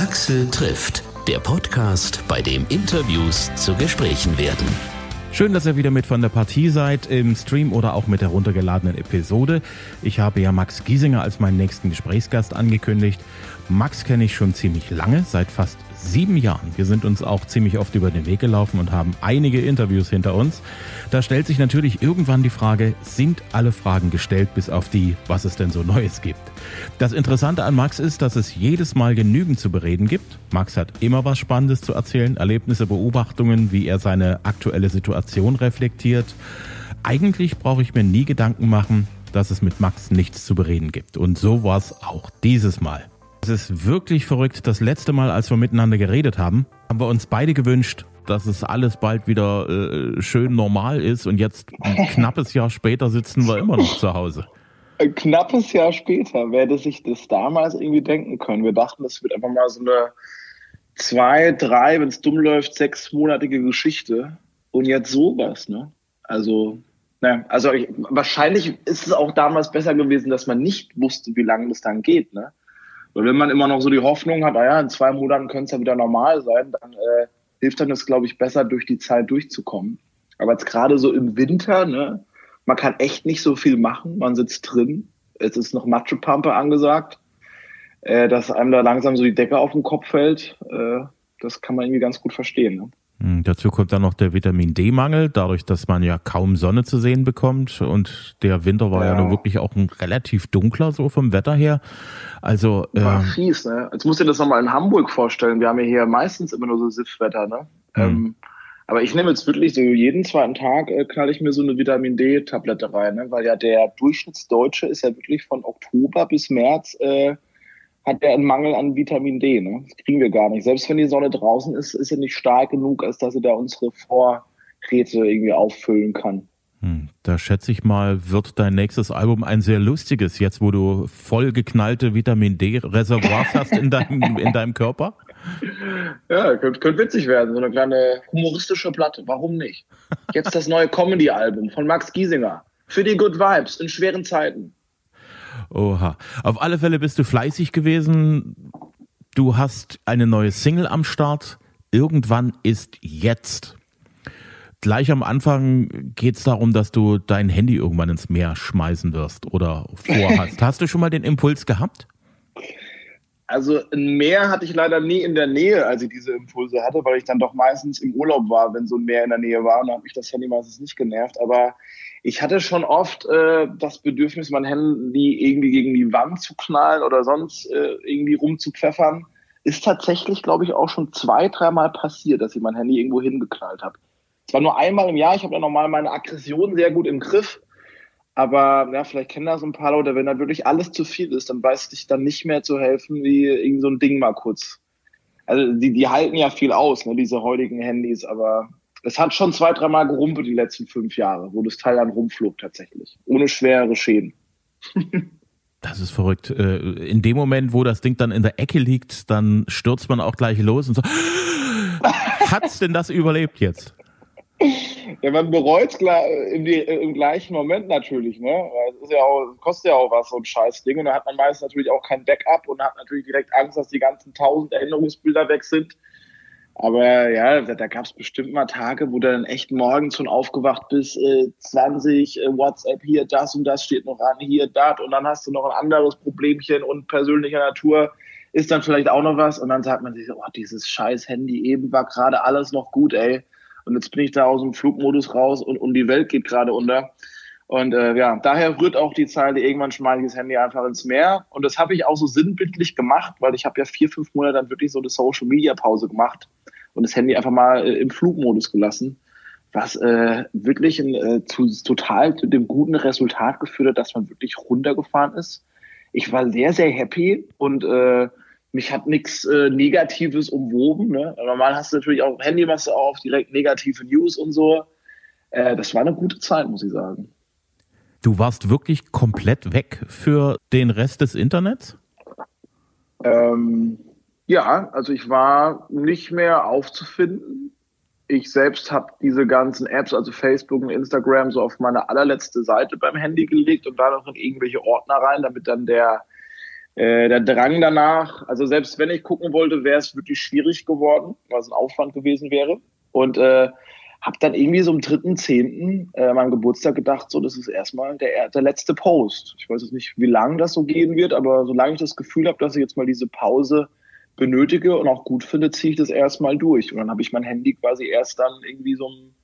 Axel trifft, der Podcast, bei dem Interviews zu Gesprächen werden. Schön, dass ihr wieder mit von der Partie seid, im Stream oder auch mit der runtergeladenen Episode. Ich habe ja Max Giesinger als meinen nächsten Gesprächsgast angekündigt. Max kenne ich schon ziemlich lange, seit fast sieben Jahren. Wir sind uns auch ziemlich oft über den Weg gelaufen und haben einige Interviews hinter uns. Da stellt sich natürlich irgendwann die Frage, sind alle Fragen gestellt, bis auf die, was es denn so Neues gibt? Das Interessante an Max ist, dass es jedes Mal genügend zu bereden gibt. Max hat immer was Spannendes zu erzählen, Erlebnisse, Beobachtungen, wie er seine aktuelle Situation reflektiert. Eigentlich brauche ich mir nie Gedanken machen, dass es mit Max nichts zu bereden gibt. Und so war es auch dieses Mal. Es ist wirklich verrückt. Das letzte Mal, als wir miteinander geredet haben, haben wir uns beide gewünscht, dass es alles bald wieder äh, schön normal ist. Und jetzt ein knappes Jahr später sitzen wir immer noch zu Hause. Ein knappes Jahr später, wer hätte sich das damals irgendwie denken können? Wir dachten, das wird einfach mal so eine zwei, drei, wenn es dumm läuft, sechsmonatige Geschichte. Und jetzt sowas, ne? Also, naja, also ich, wahrscheinlich ist es auch damals besser gewesen, dass man nicht wusste, wie lange das dann geht, ne? Weil wenn man immer noch so die Hoffnung hat, naja, in zwei Monaten könnte es ja wieder normal sein, dann äh, hilft dann das, glaube ich, besser, durch die Zeit durchzukommen. Aber jetzt gerade so im Winter, ne, man kann echt nicht so viel machen, man sitzt drin, es ist noch Matschepampe angesagt, äh, dass einem da langsam so die Decke auf den Kopf fällt, äh, das kann man irgendwie ganz gut verstehen. Ne? Hm, dazu kommt dann noch der Vitamin D-Mangel, dadurch, dass man ja kaum Sonne zu sehen bekommt. Und der Winter war ja, ja nun wirklich auch ein relativ dunkler, so vom Wetter her. Also. War äh, fies, ne? Jetzt musst du dir das nochmal in Hamburg vorstellen. Wir haben ja hier meistens immer nur so Siffwetter, ne? Mhm. Ähm, aber ich nehme jetzt wirklich so jeden zweiten Tag äh, knall ich mir so eine Vitamin D-Tablette rein, ne? weil ja der Durchschnittsdeutsche ist ja wirklich von Oktober bis März äh, hat er einen Mangel an Vitamin D. Ne? Das kriegen wir gar nicht. Selbst wenn die Sonne draußen ist, ist er nicht stark genug, als dass er da unsere Vorräte irgendwie auffüllen kann. Hm, da schätze ich mal, wird dein nächstes Album ein sehr lustiges, jetzt wo du voll geknallte Vitamin D-Reservoirs hast in deinem, in deinem Körper? Ja, könnte, könnte witzig werden, so eine kleine humoristische Platte. Warum nicht? Jetzt das neue Comedy-Album von Max Giesinger. Für die Good Vibes in schweren Zeiten. Oha. Auf alle Fälle bist du fleißig gewesen. Du hast eine neue Single am Start. Irgendwann ist jetzt. Gleich am Anfang geht es darum, dass du dein Handy irgendwann ins Meer schmeißen wirst oder vorhast. hast du schon mal den Impuls gehabt? Also ein Meer hatte ich leider nie in der Nähe, als ich diese Impulse hatte, weil ich dann doch meistens im Urlaub war, wenn so ein Meer in der Nähe war. Und dann hat mich das Handy meistens nicht genervt. Aber ich hatte schon oft äh, das Bedürfnis, mein Handy irgendwie gegen die Wand zu knallen oder sonst äh, irgendwie rumzupfeffern. Ist tatsächlich, glaube ich, auch schon zwei, dreimal passiert, dass ich mein Handy irgendwo hingeknallt habe. Zwar nur einmal im Jahr, ich habe ja normal meine Aggression sehr gut im Griff, aber ja, vielleicht kennen das ein paar Leute, wenn da wirklich alles zu viel ist, dann weiß ich dann nicht mehr zu helfen, wie irgend so ein Ding mal kurz. Also die, die halten ja viel aus, ne, diese heutigen Handys, aber es hat schon zwei, dreimal gerumpelt die letzten fünf Jahre, wo das Teil dann rumflog tatsächlich. Ohne schwere Schäden. Das ist verrückt. Äh, in dem Moment, wo das Ding dann in der Ecke liegt, dann stürzt man auch gleich los und so. Hat's denn das überlebt jetzt? Ja, man bereut im, gleichen Moment natürlich, ne? Weil es ist ja auch, kostet ja auch was, so ein scheiß Ding. Und da hat man meist natürlich auch kein Backup und hat natürlich direkt Angst, dass die ganzen tausend Erinnerungsbilder weg sind. Aber ja, da, gab es bestimmt mal Tage, wo du dann echt morgens schon aufgewacht bist, äh, 20, äh, WhatsApp hier, das und das steht noch an, hier, das und dann hast du noch ein anderes Problemchen und persönlicher Natur ist dann vielleicht auch noch was und dann sagt man sich, oh, dieses scheiß Handy eben war gerade alles noch gut, ey und jetzt bin ich da aus dem Flugmodus raus und, und die Welt geht gerade unter. Und äh, ja, daher rührt auch die Zeile, irgendwann schmeiße ich das Handy einfach ins Meer. Und das habe ich auch so sinnbildlich gemacht, weil ich habe ja vier, fünf Monate dann wirklich so eine Social-Media-Pause gemacht und das Handy einfach mal äh, im Flugmodus gelassen, was äh, wirklich in, äh, zu, total zu dem guten Resultat geführt hat, dass man wirklich runtergefahren ist. Ich war sehr, sehr happy und äh, mich hat nichts äh, Negatives umwoben. Ne? Normal hast du natürlich auch Handy, du auf, direkt negative News und so. Äh, das war eine gute Zeit, muss ich sagen. Du warst wirklich komplett weg für den Rest des Internets? Ähm, ja, also ich war nicht mehr aufzufinden. Ich selbst habe diese ganzen Apps, also Facebook und Instagram, so auf meine allerletzte Seite beim Handy gelegt und da noch in irgendwelche Ordner rein, damit dann der äh, der Drang danach, also selbst wenn ich gucken wollte, wäre es wirklich schwierig geworden, weil es ein Aufwand gewesen wäre. Und äh, habe dann irgendwie so am 3.10. Äh, meinem Geburtstag gedacht, so das ist erstmal der, der letzte Post. Ich weiß jetzt nicht, wie lange das so gehen wird, aber solange ich das Gefühl habe, dass ich jetzt mal diese Pause benötige und auch gut finde, ziehe ich das erstmal durch. Und dann habe ich mein Handy quasi erst dann irgendwie so im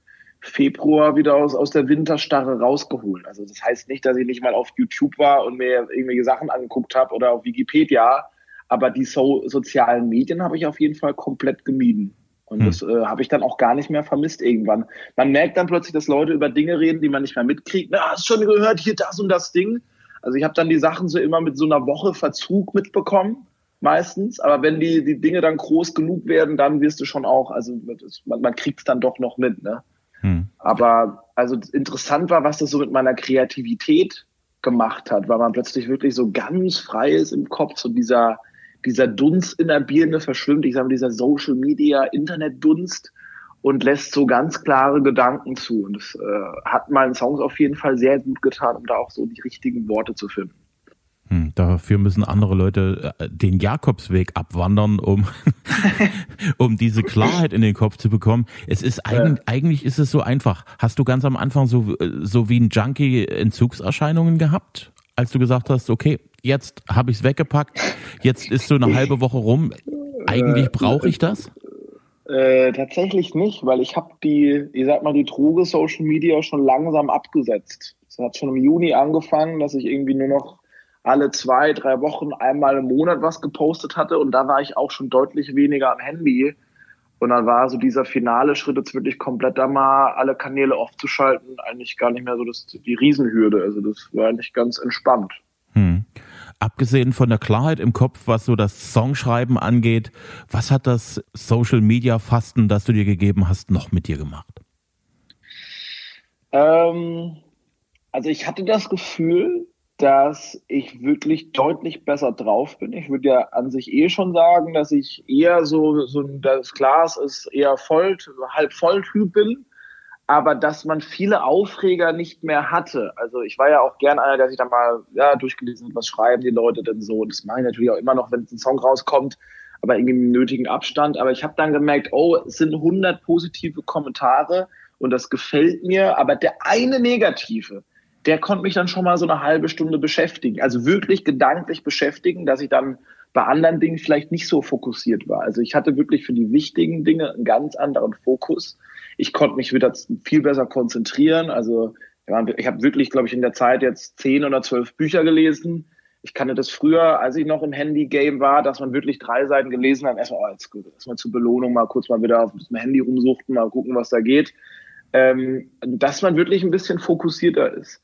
Februar wieder aus, aus der Winterstarre rausgeholt. Also das heißt nicht, dass ich nicht mal auf YouTube war und mir irgendwelche Sachen angeguckt habe oder auf Wikipedia, aber die so sozialen Medien habe ich auf jeden Fall komplett gemieden. Und hm. das äh, habe ich dann auch gar nicht mehr vermisst irgendwann. Man merkt dann plötzlich, dass Leute über Dinge reden, die man nicht mehr mitkriegt. Na, hast schon gehört, hier das und das Ding. Also ich habe dann die Sachen so immer mit so einer Woche Verzug mitbekommen, meistens. Aber wenn die, die Dinge dann groß genug werden, dann wirst du schon auch, also man, man kriegt es dann doch noch mit. Ne? Hm. Aber also interessant war, was das so mit meiner Kreativität gemacht hat, weil man plötzlich wirklich so ganz frei ist im Kopf, so dieser dieser Dunst in der Birne verschwimmt, ich sage mal, dieser Social Media Internet Dunst und lässt so ganz klare Gedanken zu. Und das äh, hat meinen Songs auf jeden Fall sehr gut getan, um da auch so die richtigen Worte zu finden. Hm, dafür müssen andere Leute äh, den Jakobsweg abwandern, um, um diese Klarheit in den Kopf zu bekommen. Es ist eigentlich, ja. eigentlich ist es so einfach. Hast du ganz am Anfang so, äh, so wie ein Junkie Entzugserscheinungen gehabt, als du gesagt hast, okay, jetzt habe ich es weggepackt, jetzt ist so eine halbe Woche rum. Eigentlich brauche ich das? Äh, tatsächlich nicht, weil ich habe die, ich sag mal, die Droge Social Media schon langsam abgesetzt. Es hat schon im Juni angefangen, dass ich irgendwie nur noch alle zwei, drei Wochen einmal im Monat was gepostet hatte und da war ich auch schon deutlich weniger am Handy. Und dann war so dieser finale Schritt jetzt wirklich komplett da mal alle Kanäle aufzuschalten, eigentlich gar nicht mehr so das, die Riesenhürde. Also das war eigentlich ganz entspannt. Hm. Abgesehen von der Klarheit im Kopf, was so das Songschreiben angeht, was hat das Social Media Fasten, das du dir gegeben hast, noch mit dir gemacht? Ähm, also ich hatte das Gefühl, dass ich wirklich deutlich besser drauf bin. Ich würde ja an sich eh schon sagen, dass ich eher so, so das Glas ist eher voll, halb voll Typ bin aber dass man viele Aufreger nicht mehr hatte. Also ich war ja auch gern einer, der sich dann mal ja, durchgelesen hat, was schreiben die Leute denn so. Und das mache ich natürlich auch immer noch, wenn ein Song rauskommt, aber irgendwie im nötigen Abstand. Aber ich habe dann gemerkt, oh, es sind 100 positive Kommentare und das gefällt mir, aber der eine negative, der konnte mich dann schon mal so eine halbe Stunde beschäftigen. Also wirklich gedanklich beschäftigen, dass ich dann bei anderen Dingen vielleicht nicht so fokussiert war. Also ich hatte wirklich für die wichtigen Dinge einen ganz anderen Fokus ich konnte mich wieder viel besser konzentrieren. Also ich habe wirklich, glaube ich, in der Zeit jetzt zehn oder zwölf Bücher gelesen. Ich kannte das früher, als ich noch im Handy-Game war, dass man wirklich drei Seiten gelesen hat. Erstmal, oh, jetzt, erstmal zur Belohnung mal kurz mal wieder auf dem Handy rumsuchten, mal gucken, was da geht. Ähm, dass man wirklich ein bisschen fokussierter ist.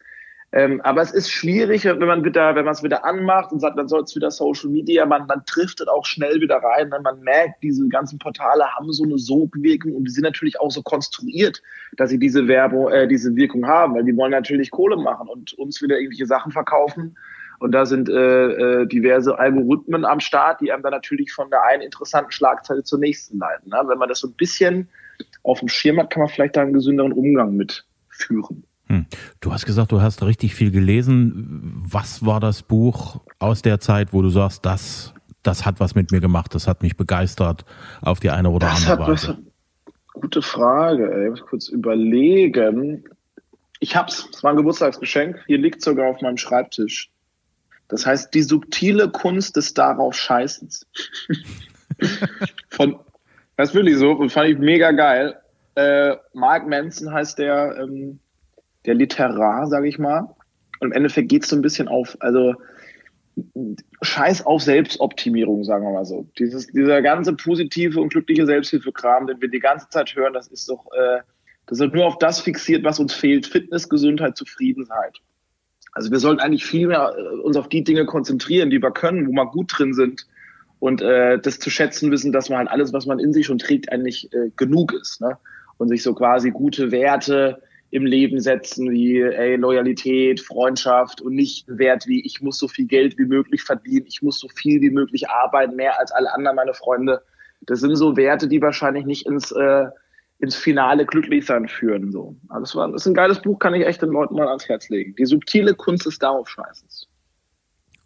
Ähm, aber es ist schwierig, wenn man wieder, wenn man es wieder anmacht und sagt, dann soll es wieder Social Media, man, man driftet auch schnell wieder rein. Ne? Man merkt, diese ganzen Portale haben so eine Sogwirkung und die sind natürlich auch so konstruiert, dass sie diese Werbung, äh, diese Wirkung haben, weil die wollen natürlich Kohle machen und uns wieder irgendwelche Sachen verkaufen. Und da sind äh, äh, diverse Algorithmen am Start, die einem dann natürlich von der einen interessanten Schlagzeile zur nächsten leiten. Ne? Wenn man das so ein bisschen auf dem Schirm hat, kann man vielleicht da einen gesünderen Umgang mit führen. Hm. Du hast gesagt, du hast richtig viel gelesen. Was war das Buch aus der Zeit, wo du sagst, das, das hat was mit mir gemacht, das hat mich begeistert auf die eine oder das andere Weise? gute Frage. Ey. Ich muss kurz überlegen. Ich hab's, es war ein Geburtstagsgeschenk. Hier liegt sogar auf meinem Schreibtisch. Das heißt, die subtile Kunst des darauf Scheißens. Von, das ist wirklich so, fand ich mega geil. Äh, Mark Manson heißt der, ähm, der Literar, sage ich mal. Und im Endeffekt geht es so ein bisschen auf, also Scheiß auf Selbstoptimierung, sagen wir mal so. Dieses, dieser ganze positive und glückliche Selbsthilfekram, den wir die ganze Zeit hören, das ist doch, äh, das ist nur auf das fixiert, was uns fehlt. Fitness, Gesundheit, Zufriedenheit. Also wir sollten eigentlich viel mehr äh, uns auf die Dinge konzentrieren, die wir können, wo wir gut drin sind und äh, das zu schätzen wissen, dass man halt alles, was man in sich schon trägt, eigentlich äh, genug ist. Ne? Und sich so quasi gute Werte, im Leben setzen, wie ey, Loyalität, Freundschaft und nicht Wert wie ich muss so viel Geld wie möglich verdienen, ich muss so viel wie möglich arbeiten, mehr als alle anderen meine Freunde. Das sind so Werte, die wahrscheinlich nicht ins, äh, ins finale Glücklichsein führen. So. Also das, war, das ist ein geiles Buch, kann ich echt den Leuten mal ans Herz legen. Die subtile Kunst des Daraufscheißens.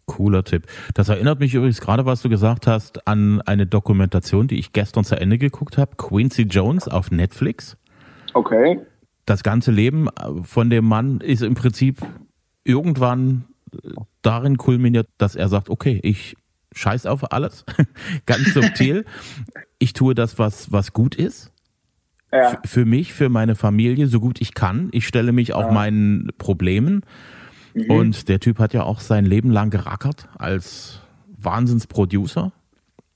Cooler Tipp. Das erinnert mich übrigens gerade, was du gesagt hast, an eine Dokumentation, die ich gestern zu Ende geguckt habe. Quincy Jones auf Netflix. Okay. Das ganze Leben von dem Mann ist im Prinzip irgendwann darin kulminiert, dass er sagt, okay, ich scheiß auf alles. Ganz subtil. ich tue das, was, was gut ist. Ja. Für mich, für meine Familie, so gut ich kann. Ich stelle mich auch ja. meinen Problemen. Mhm. Und der Typ hat ja auch sein Leben lang gerackert als Wahnsinnsproducer.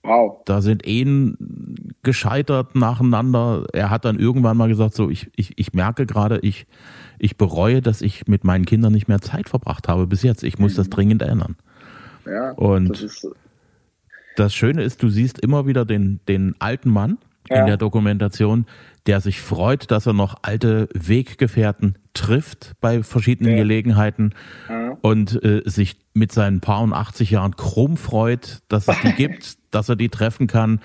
Wow. Da sind Ehen gescheitert nacheinander. Er hat dann irgendwann mal gesagt, so, ich, ich, ich merke gerade, ich, ich bereue, dass ich mit meinen Kindern nicht mehr Zeit verbracht habe bis jetzt. Ich muss mhm. das dringend ändern. Ja, und das, das Schöne ist, du siehst immer wieder den, den alten Mann ja. in der Dokumentation, der sich freut, dass er noch alte Weggefährten trifft bei verschiedenen ja. Gelegenheiten ja. und äh, sich mit seinen paar und 80 Jahren krumm freut, dass es die gibt, dass er die treffen kann.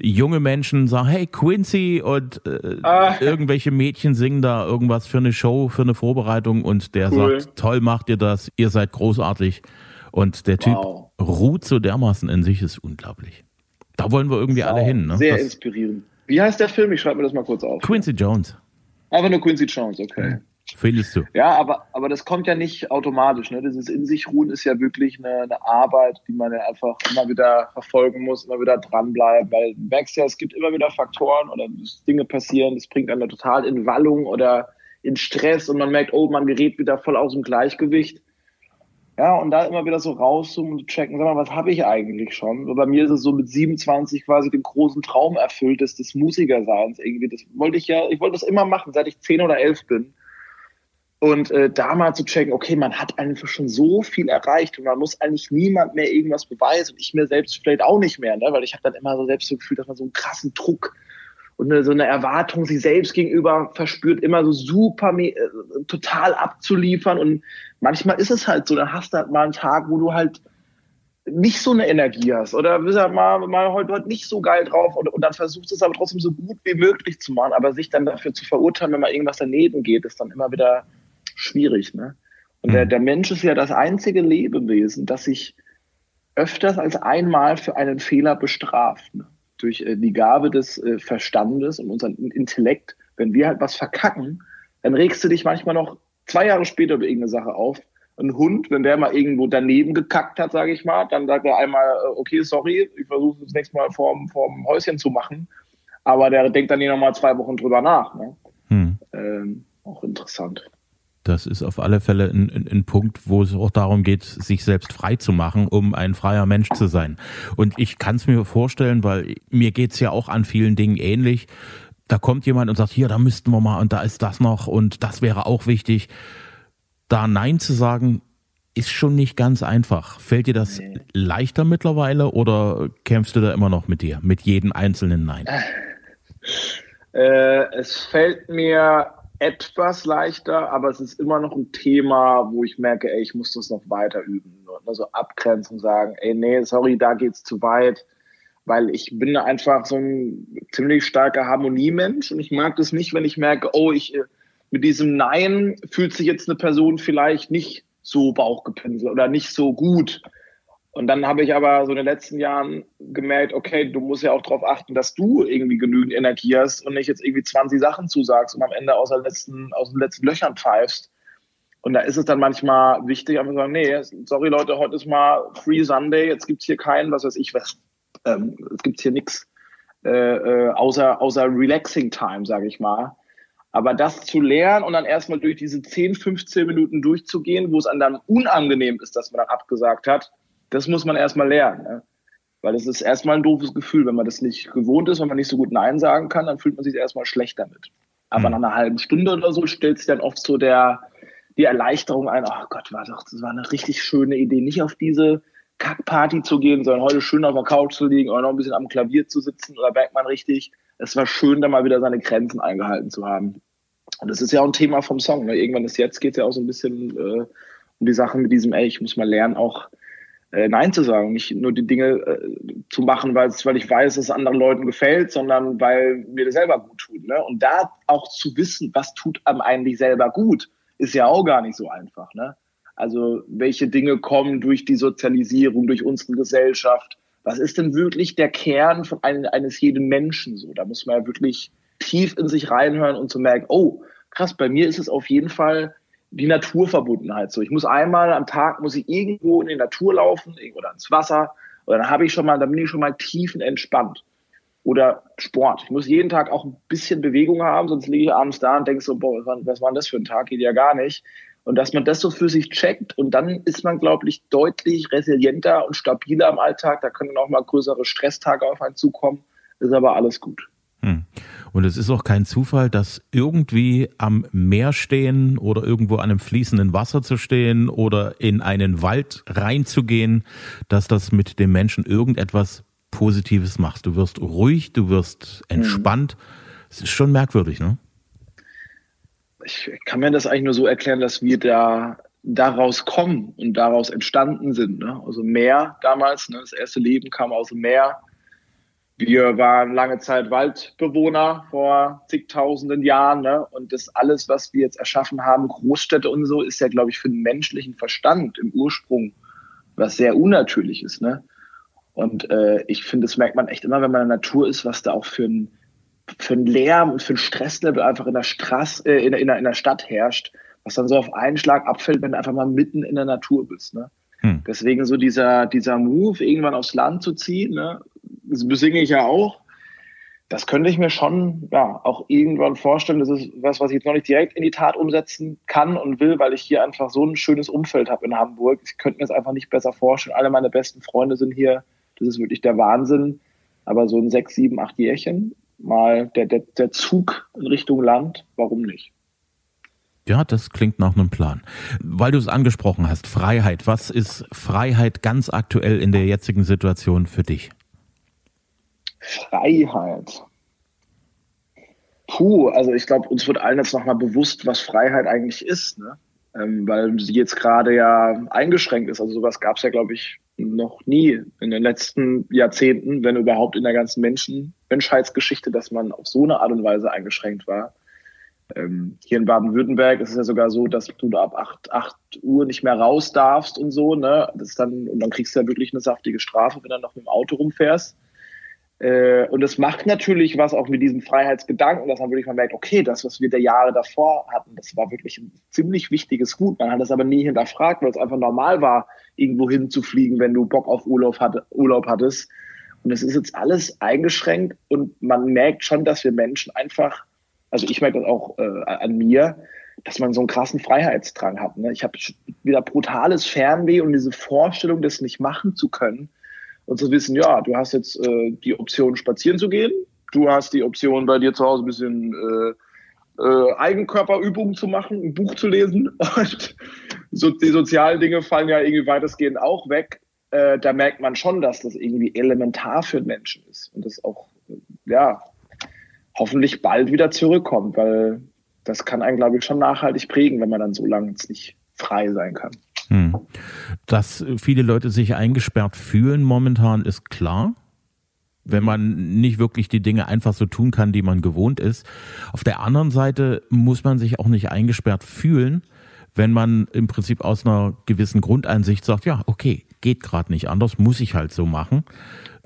Junge Menschen sagen, hey Quincy und äh, ah. irgendwelche Mädchen singen da irgendwas für eine Show, für eine Vorbereitung und der cool. sagt, toll macht ihr das, ihr seid großartig. Und der Typ wow. ruht so dermaßen in sich, ist unglaublich. Da wollen wir irgendwie alle hin. Ne? Sehr das, inspirierend. Wie heißt der Film? Ich schreibe mir das mal kurz auf. Quincy Jones. Einfach nur Quincy Jones, okay. Findest du? Ja, aber, aber das kommt ja nicht automatisch. Ne? Dieses In sich ruhen ist ja wirklich eine, eine Arbeit, die man ja einfach immer wieder verfolgen muss, immer wieder dranbleiben, weil du merkst ja, es gibt immer wieder Faktoren oder Dinge passieren, das bringt einen total in Wallung oder in Stress und man merkt, oh, man gerät wieder voll aus dem Gleichgewicht. Ja, und da immer wieder so rauszoomen und checken, sag mal, was habe ich eigentlich schon? So bei mir ist es so mit 27 quasi den großen Traum erfüllt des, des Musikerseins irgendwie. Das wollte ich ja, ich wollte das immer machen, seit ich 10 oder 11 bin. Und äh, da mal zu checken, okay, man hat einfach schon so viel erreicht und man muss eigentlich niemand mehr irgendwas beweisen und ich mir selbst vielleicht auch nicht mehr, ne? weil ich habe dann immer so selbst so gefühlt, dass man so einen krassen Druck und eine, so eine Erwartung sich selbst gegenüber verspürt, immer so super äh, total abzuliefern. Und manchmal ist es halt so, dann hast du halt mal einen Tag, wo du halt nicht so eine Energie hast oder bist halt mal, mal heute, heute nicht so geil drauf und, und dann versuchst du es aber trotzdem so gut wie möglich zu machen, aber sich dann dafür zu verurteilen, wenn mal irgendwas daneben geht, ist dann immer wieder schwierig. Ne? Und der, mhm. der Mensch ist ja das einzige Lebewesen, das sich öfters als einmal für einen Fehler bestraft. Ne? Durch äh, die Gabe des äh, Verstandes und unseren Intellekt, wenn wir halt was verkacken, dann regst du dich manchmal noch zwei Jahre später über irgendeine Sache auf. Ein Hund, wenn der mal irgendwo daneben gekackt hat, sage ich mal, dann sagt er einmal, äh, okay, sorry, ich versuche das nächste Mal vorm, vorm Häuschen zu machen. Aber der denkt dann hier nochmal zwei Wochen drüber nach. Ne? Hm. Ähm, auch interessant. Das ist auf alle Fälle ein, ein, ein, Punkt, wo es auch darum geht, sich selbst frei zu machen, um ein freier Mensch zu sein. Und ich kann es mir vorstellen, weil mir geht's ja auch an vielen Dingen ähnlich. Da kommt jemand und sagt, hier, da müssten wir mal und da ist das noch und das wäre auch wichtig. Da Nein zu sagen, ist schon nicht ganz einfach. Fällt dir das nee. leichter mittlerweile oder kämpfst du da immer noch mit dir, mit jedem einzelnen Nein? Äh, es fällt mir etwas leichter, aber es ist immer noch ein Thema, wo ich merke, ey, ich muss das noch weiter üben. Also abgrenzen, sagen, ey, nee, sorry, da geht's zu weit, weil ich bin einfach so ein ziemlich starker Harmoniemensch und ich mag das nicht, wenn ich merke, oh, ich äh, mit diesem Nein fühlt sich jetzt eine Person vielleicht nicht so bauchgepinselt oder nicht so gut. Und dann habe ich aber so in den letzten Jahren gemerkt, okay, du musst ja auch darauf achten, dass du irgendwie genügend Energie hast und nicht jetzt irgendwie 20 Sachen zusagst und am Ende aus, der letzten, aus den letzten Löchern pfeifst. Und da ist es dann manchmal wichtig, einfach zu sagen, nee, sorry Leute, heute ist mal Free Sunday, jetzt gibt's hier keinen, was weiß ich was. Ähm, es gibt hier nichts äh, äh, außer, außer Relaxing Time, sage ich mal. Aber das zu lernen und dann erstmal durch diese 10, 15 Minuten durchzugehen, wo es dann unangenehm ist, dass man dann abgesagt hat, das muss man erstmal lernen. Ne? Weil es ist erstmal ein doofes Gefühl, wenn man das nicht gewohnt ist, wenn man nicht so gut Nein sagen kann, dann fühlt man sich erstmal schlecht damit. Aber mhm. nach einer halben Stunde oder so stellt sich dann oft so der, die Erleichterung ein, oh Gott, war doch, das war eine richtig schöne Idee, nicht auf diese Kackparty zu gehen, sondern heute schön auf der Couch zu liegen oder noch ein bisschen am Klavier zu sitzen oder merkt man richtig, es war schön, da mal wieder seine Grenzen eingehalten zu haben. Und das ist ja auch ein Thema vom Song. Ne? Irgendwann ist jetzt geht es ja auch so ein bisschen äh, um die Sachen mit diesem, ey, ich muss mal lernen, auch äh, Nein zu sagen, nicht nur die Dinge äh, zu machen, weil ich weiß, dass es anderen Leuten gefällt, sondern weil mir das selber gut tut. Ne? Und da auch zu wissen, was tut einem eigentlich selber gut, ist ja auch gar nicht so einfach. Ne? Also welche Dinge kommen durch die Sozialisierung, durch unsere Gesellschaft? Was ist denn wirklich der Kern von einem, eines jeden Menschen so? Da muss man ja wirklich tief in sich reinhören und zu merken, oh, krass, bei mir ist es auf jeden Fall die Naturverbundenheit. So, ich muss einmal am Tag muss ich irgendwo in die Natur laufen oder ins Wasser. Und dann habe ich schon mal, dann bin ich schon mal tiefenentspannt. Oder Sport. Ich muss jeden Tag auch ein bisschen Bewegung haben, sonst liege ich abends da und denke so, boah, was war denn das für ein Tag? Geht ja gar nicht. Und dass man das so für sich checkt und dann ist man, glaube ich, deutlich resilienter und stabiler im Alltag. Da können auch mal größere Stresstage auf einen zukommen. Ist aber alles gut. Hm. Und es ist auch kein Zufall, dass irgendwie am Meer stehen oder irgendwo an einem fließenden Wasser zu stehen oder in einen Wald reinzugehen, dass das mit dem Menschen irgendetwas Positives macht. Du wirst ruhig, du wirst entspannt. Es ist schon merkwürdig, ne? Ich kann mir das eigentlich nur so erklären, dass wir da daraus kommen und daraus entstanden sind. Ne? Also Meer damals, ne? das erste Leben kam aus dem Meer wir waren lange Zeit Waldbewohner vor zigtausenden Jahren. Ne? Und das alles, was wir jetzt erschaffen haben, Großstädte und so, ist ja, glaube ich, für den menschlichen Verstand im Ursprung was sehr unnatürlich ist. Ne? Und äh, ich finde, das merkt man echt immer, wenn man in der Natur ist, was da auch für ein, für ein Lärm und für ein Stresslevel einfach in der, Straße, äh, in, in, der, in der Stadt herrscht, was dann so auf einen Schlag abfällt, wenn du einfach mal mitten in der Natur bist. Ne? Hm. Deswegen so dieser, dieser Move, irgendwann aufs Land zu ziehen, ne? Das besinge ich ja auch. Das könnte ich mir schon ja, auch irgendwann vorstellen. Das ist was, was ich jetzt noch nicht direkt in die Tat umsetzen kann und will, weil ich hier einfach so ein schönes Umfeld habe in Hamburg. Ich könnte mir das einfach nicht besser vorstellen. Alle meine besten Freunde sind hier. Das ist wirklich der Wahnsinn. Aber so ein sechs, sieben, acht Jährchen, mal der, der, der Zug in Richtung Land, warum nicht? Ja, das klingt nach einem Plan. Weil du es angesprochen hast, Freiheit. Was ist Freiheit ganz aktuell in der jetzigen Situation für dich? Freiheit. Puh, also ich glaube, uns wird allen jetzt nochmal bewusst, was Freiheit eigentlich ist, ne? Ähm, weil sie jetzt gerade ja eingeschränkt ist. Also sowas gab es ja, glaube ich, noch nie in den letzten Jahrzehnten, wenn überhaupt in der ganzen Menschen Menschheitsgeschichte, dass man auf so eine Art und Weise eingeschränkt war. Ähm, hier in Baden-Württemberg ist es ja sogar so, dass du da ab 8, 8 Uhr nicht mehr raus darfst und so, ne? Das dann, und dann kriegst du ja wirklich eine saftige Strafe, wenn du noch mit dem Auto rumfährst. Äh, und es macht natürlich was auch mit diesem Freiheitsgedanken, dass man wirklich mal merkt, okay, das, was wir der Jahre davor hatten, das war wirklich ein ziemlich wichtiges Gut. Man hat das aber nie hinterfragt, weil es einfach normal war, irgendwo hinzufliegen, wenn du Bock auf Urlaub, hatte, Urlaub hattest. Und es ist jetzt alles eingeschränkt und man merkt schon, dass wir Menschen einfach, also ich merke das auch äh, an mir, dass man so einen krassen Freiheitsdrang hat. Ne? Ich habe wieder brutales Fernweh und diese Vorstellung, das nicht machen zu können, und zu wissen, ja, du hast jetzt äh, die Option, spazieren zu gehen, du hast die Option, bei dir zu Hause ein bisschen äh, äh, Eigenkörperübungen zu machen, ein Buch zu lesen und so, die sozialen Dinge fallen ja irgendwie weitestgehend auch weg. Äh, da merkt man schon, dass das irgendwie elementar für Menschen ist und das auch, ja, hoffentlich bald wieder zurückkommt, weil das kann einen, glaube ich, schon nachhaltig prägen, wenn man dann so lange nicht frei sein kann. Hm. Dass viele Leute sich eingesperrt fühlen momentan ist klar. Wenn man nicht wirklich die Dinge einfach so tun kann, die man gewohnt ist. Auf der anderen Seite muss man sich auch nicht eingesperrt fühlen, wenn man im Prinzip aus einer gewissen Grundeinsicht sagt, ja, okay, geht gerade nicht anders, muss ich halt so machen.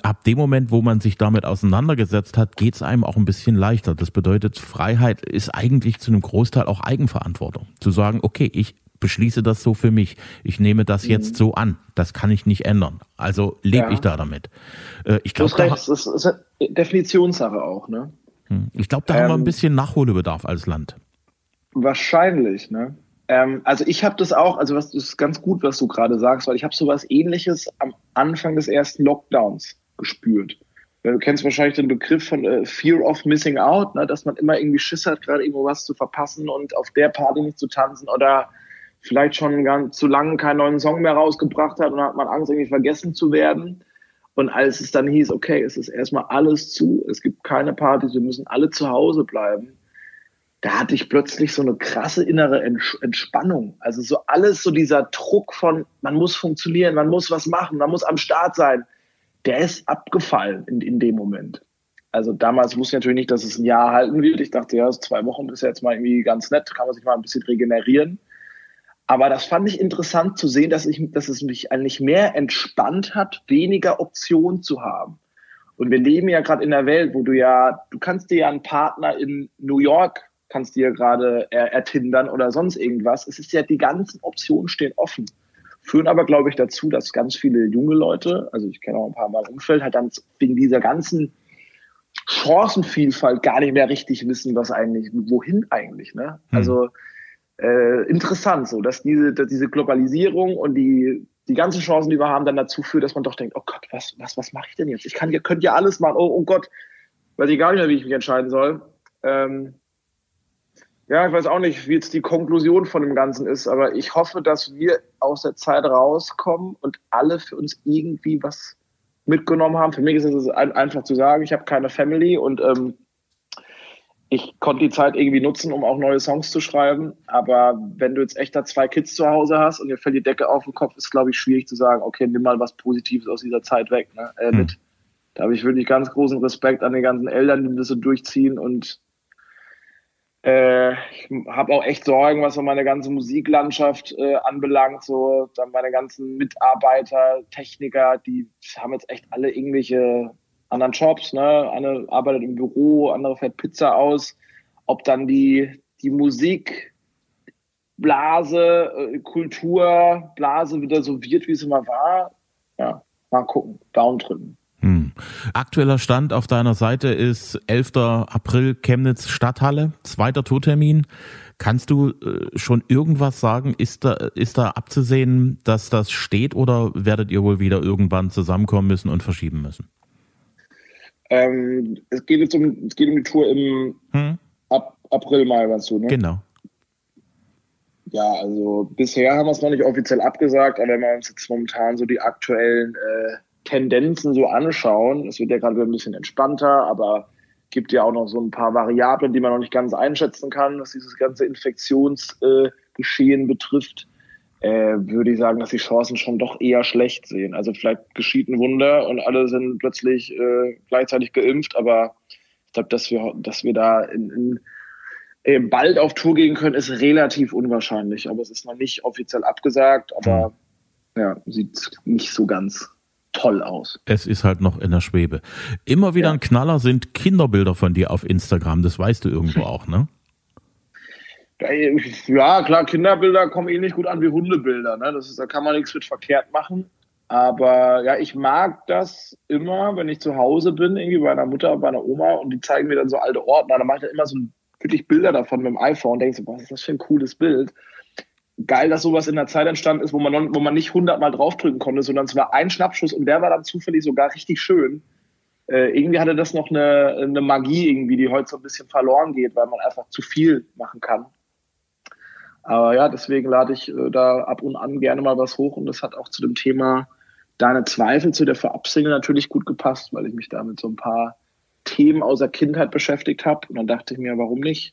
Ab dem Moment, wo man sich damit auseinandergesetzt hat, geht es einem auch ein bisschen leichter. Das bedeutet, Freiheit ist eigentlich zu einem Großteil auch Eigenverantwortung. Zu sagen, okay, ich beschließe das so für mich. Ich nehme das mhm. jetzt so an. Das kann ich nicht ändern. Also lebe ja. ich da damit. Äh, ich glaube, da das ist, ist eine Definitionssache auch, ne? Hm. Ich glaube, da ähm, haben wir ein ähm, bisschen Nachholbedarf als Land. Wahrscheinlich, ne? Ähm, also ich habe das auch, also was das ist ganz gut, was du gerade sagst, weil ich habe sowas ähnliches am Anfang des ersten Lockdowns gespürt. Du kennst wahrscheinlich den Begriff von äh, Fear of Missing Out, ne? dass man immer irgendwie Schiss hat, gerade irgendwo was zu verpassen und auf der Party nicht zu tanzen oder vielleicht schon ganz zu lange keinen neuen Song mehr rausgebracht hat und hat man Angst, irgendwie vergessen zu werden. Und als es dann hieß, okay, es ist erstmal alles zu, es gibt keine Partys, wir müssen alle zu Hause bleiben, da hatte ich plötzlich so eine krasse innere Entspannung. Also so alles, so dieser Druck von, man muss funktionieren, man muss was machen, man muss am Start sein, der ist abgefallen in, in dem Moment. Also damals wusste ich natürlich nicht, dass es ein Jahr halten wird. Ich dachte, ja, zwei Wochen ist ja jetzt mal irgendwie ganz nett, kann man sich mal ein bisschen regenerieren. Aber das fand ich interessant zu sehen, dass, ich, dass es mich eigentlich mehr entspannt hat, weniger Optionen zu haben. Und wir leben ja gerade in der Welt, wo du ja, du kannst dir ja einen Partner in New York, kannst dir gerade er, ertindern oder sonst irgendwas. Es ist ja, die ganzen Optionen stehen offen. Führen aber, glaube ich, dazu, dass ganz viele junge Leute, also ich kenne auch ein paar Mal im Umfeld, halt dann wegen dieser ganzen Chancenvielfalt gar nicht mehr richtig wissen, was eigentlich, wohin eigentlich, ne? Hm. Also, äh, interessant, so dass diese, dass diese Globalisierung und die, die ganzen Chancen, die wir haben, dann dazu führt, dass man doch denkt, oh Gott, was, was, was mache ich denn jetzt? Ich kann, ihr könnt ja alles machen. Oh, oh Gott, weiß ich gar nicht mehr, wie ich mich entscheiden soll. Ähm, ja, ich weiß auch nicht, wie jetzt die Konklusion von dem Ganzen ist, aber ich hoffe, dass wir aus der Zeit rauskommen und alle für uns irgendwie was mitgenommen haben. Für mich ist es einfach zu sagen, ich habe keine Family und ähm, ich konnte die Zeit irgendwie nutzen, um auch neue Songs zu schreiben. Aber wenn du jetzt echt da zwei Kids zu Hause hast und dir fällt die Decke auf den Kopf, ist, glaube ich, schwierig zu sagen, okay, nimm mal was Positives aus dieser Zeit weg. Ne? Äh, hm. mit. Da habe ich wirklich ganz großen Respekt an den ganzen Eltern, die das so durchziehen und äh, ich habe auch echt Sorgen, was so meine ganze Musiklandschaft äh, anbelangt. So, dann meine ganzen Mitarbeiter, Techniker, die haben jetzt echt alle irgendwelche anderen Jobs. Ne? Eine arbeitet im Büro, andere fährt Pizza aus. Ob dann die, die Musikblase, äh, Kulturblase wieder so wird, wie es immer war. Ja, mal gucken, Daumen drücken. Hm. Aktueller Stand auf deiner Seite ist 11. April Chemnitz Stadthalle, zweiter Tourtermin. Kannst du äh, schon irgendwas sagen? Ist da, ist da abzusehen, dass das steht oder werdet ihr wohl wieder irgendwann zusammenkommen müssen und verschieben müssen? Ähm, es, geht jetzt um, es geht um die Tour im hm? Ab, April, Mai, weißt du, ne? Genau. Ja, also bisher haben wir es noch nicht offiziell abgesagt, aber wenn wir uns jetzt momentan so die aktuellen äh, Tendenzen so anschauen, es wird ja gerade ein bisschen entspannter, aber gibt ja auch noch so ein paar Variablen, die man noch nicht ganz einschätzen kann, was dieses ganze Infektionsgeschehen äh, betrifft, äh, würde ich sagen, dass die Chancen schon doch eher schlecht sehen. Also vielleicht geschieht ein Wunder und alle sind plötzlich äh, gleichzeitig geimpft, aber ich glaube, dass wir, dass wir da in, in äh, bald auf Tour gehen können, ist relativ unwahrscheinlich. Aber es ist noch nicht offiziell abgesagt, aber ja, sieht nicht so ganz toll aus. Es ist halt noch in der Schwebe. Immer wieder ja. ein Knaller sind Kinderbilder von dir auf Instagram. Das weißt du irgendwo auch, ne? Ja, klar, Kinderbilder kommen ähnlich eh gut an wie Hundebilder. Ne? Das ist, da kann man nichts mit verkehrt machen. Aber ja, ich mag das immer, wenn ich zu Hause bin, irgendwie bei einer Mutter, bei einer Oma und die zeigen mir dann so alte Ordner. Dann mache ich dann immer so wirklich Bilder davon mit dem iPhone und denke so, was ist das für ein cooles Bild geil, dass sowas in der Zeit entstanden ist, wo man, wo man nicht hundertmal draufdrücken konnte, sondern es war ein Schnappschuss und der war dann zufällig sogar richtig schön. Äh, irgendwie hatte das noch eine, eine Magie irgendwie, die heute so ein bisschen verloren geht, weil man einfach zu viel machen kann. Aber ja, deswegen lade ich äh, da ab und an gerne mal was hoch und das hat auch zu dem Thema Deine Zweifel zu der Verabsingle natürlich gut gepasst, weil ich mich da mit so ein paar Themen aus der Kindheit beschäftigt habe und dann dachte ich mir, warum nicht?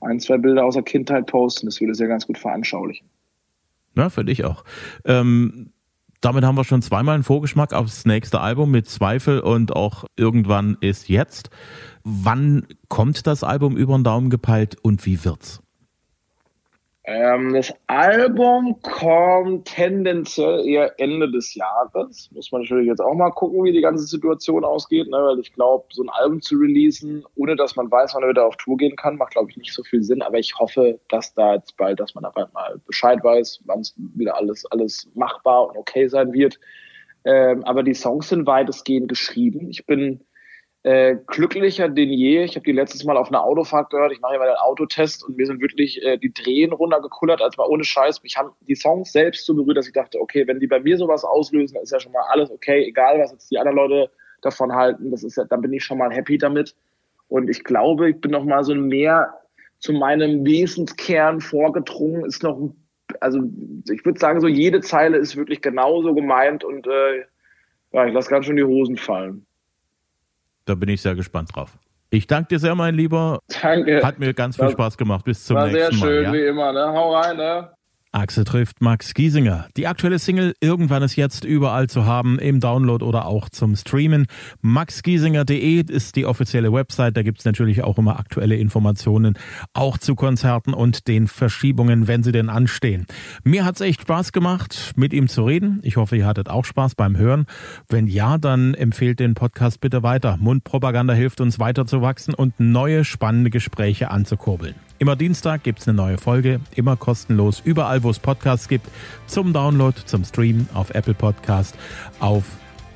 ein, zwei Bilder aus der Kindheit posten. Das würde ja ganz gut veranschaulichen. Ja, finde ich auch. Ähm, damit haben wir schon zweimal einen Vorgeschmack aufs nächste Album mit Zweifel und auch irgendwann ist jetzt. Wann kommt das Album über den Daumen gepeilt und wie wird's? Ähm, das Album kommt tendenziell eher Ende des Jahres. Muss man natürlich jetzt auch mal gucken, wie die ganze Situation ausgeht, ne? weil ich glaube, so ein Album zu releasen, ohne dass man weiß, wann er wieder auf Tour gehen kann, macht, glaube ich, nicht so viel Sinn. Aber ich hoffe, dass da jetzt bald, dass man da bald mal Bescheid weiß, wann es wieder alles, alles machbar und okay sein wird. Ähm, aber die Songs sind weitestgehend geschrieben. Ich bin äh, glücklicher denn je. Ich habe die letztes Mal auf einer Autofahrt gehört. Ich mache immer den Autotest und mir sind wirklich äh, die Drehen runtergekullert, als mal ohne Scheiß. Mich haben die Songs selbst so berührt, dass ich dachte, okay, wenn die bei mir sowas auslösen, dann ist ja schon mal alles okay, egal was jetzt die anderen Leute davon halten. Das ist ja, dann bin ich schon mal happy damit. Und ich glaube, ich bin noch mal so mehr zu meinem Wesenskern vorgedrungen. Ist noch, also ich würde sagen, so jede Zeile ist wirklich genauso gemeint und äh, ja, ich lasse ganz schön die Hosen fallen. Da bin ich sehr gespannt drauf. Ich danke dir sehr, mein Lieber. Danke. Hat mir ganz viel Spaß gemacht. Bis zum nächsten Mal. War sehr schön, ja? wie immer. Ne? Hau rein, ne? Axel trifft Max Giesinger. Die aktuelle Single Irgendwann ist jetzt überall zu haben, im Download oder auch zum Streamen. maxgiesinger.de ist die offizielle Website. Da gibt's natürlich auch immer aktuelle Informationen, auch zu Konzerten und den Verschiebungen, wenn sie denn anstehen. Mir hat's echt Spaß gemacht, mit ihm zu reden. Ich hoffe, ihr hattet auch Spaß beim Hören. Wenn ja, dann empfehlt den Podcast bitte weiter. Mundpropaganda hilft uns weiter zu wachsen und neue spannende Gespräche anzukurbeln. Immer Dienstag gibt's eine neue Folge, immer kostenlos, überall, wo es Podcasts gibt, zum Download, zum Stream, auf Apple Podcast, auf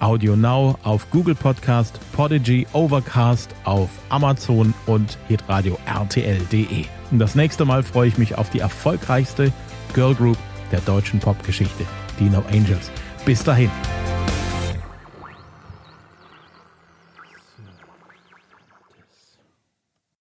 Audio Now, auf Google Podcast, Podigy, Overcast, auf Amazon und hitradio rtl.de. Und das nächste Mal freue ich mich auf die erfolgreichste Girl Group der deutschen Popgeschichte, die No Angels. Bis dahin.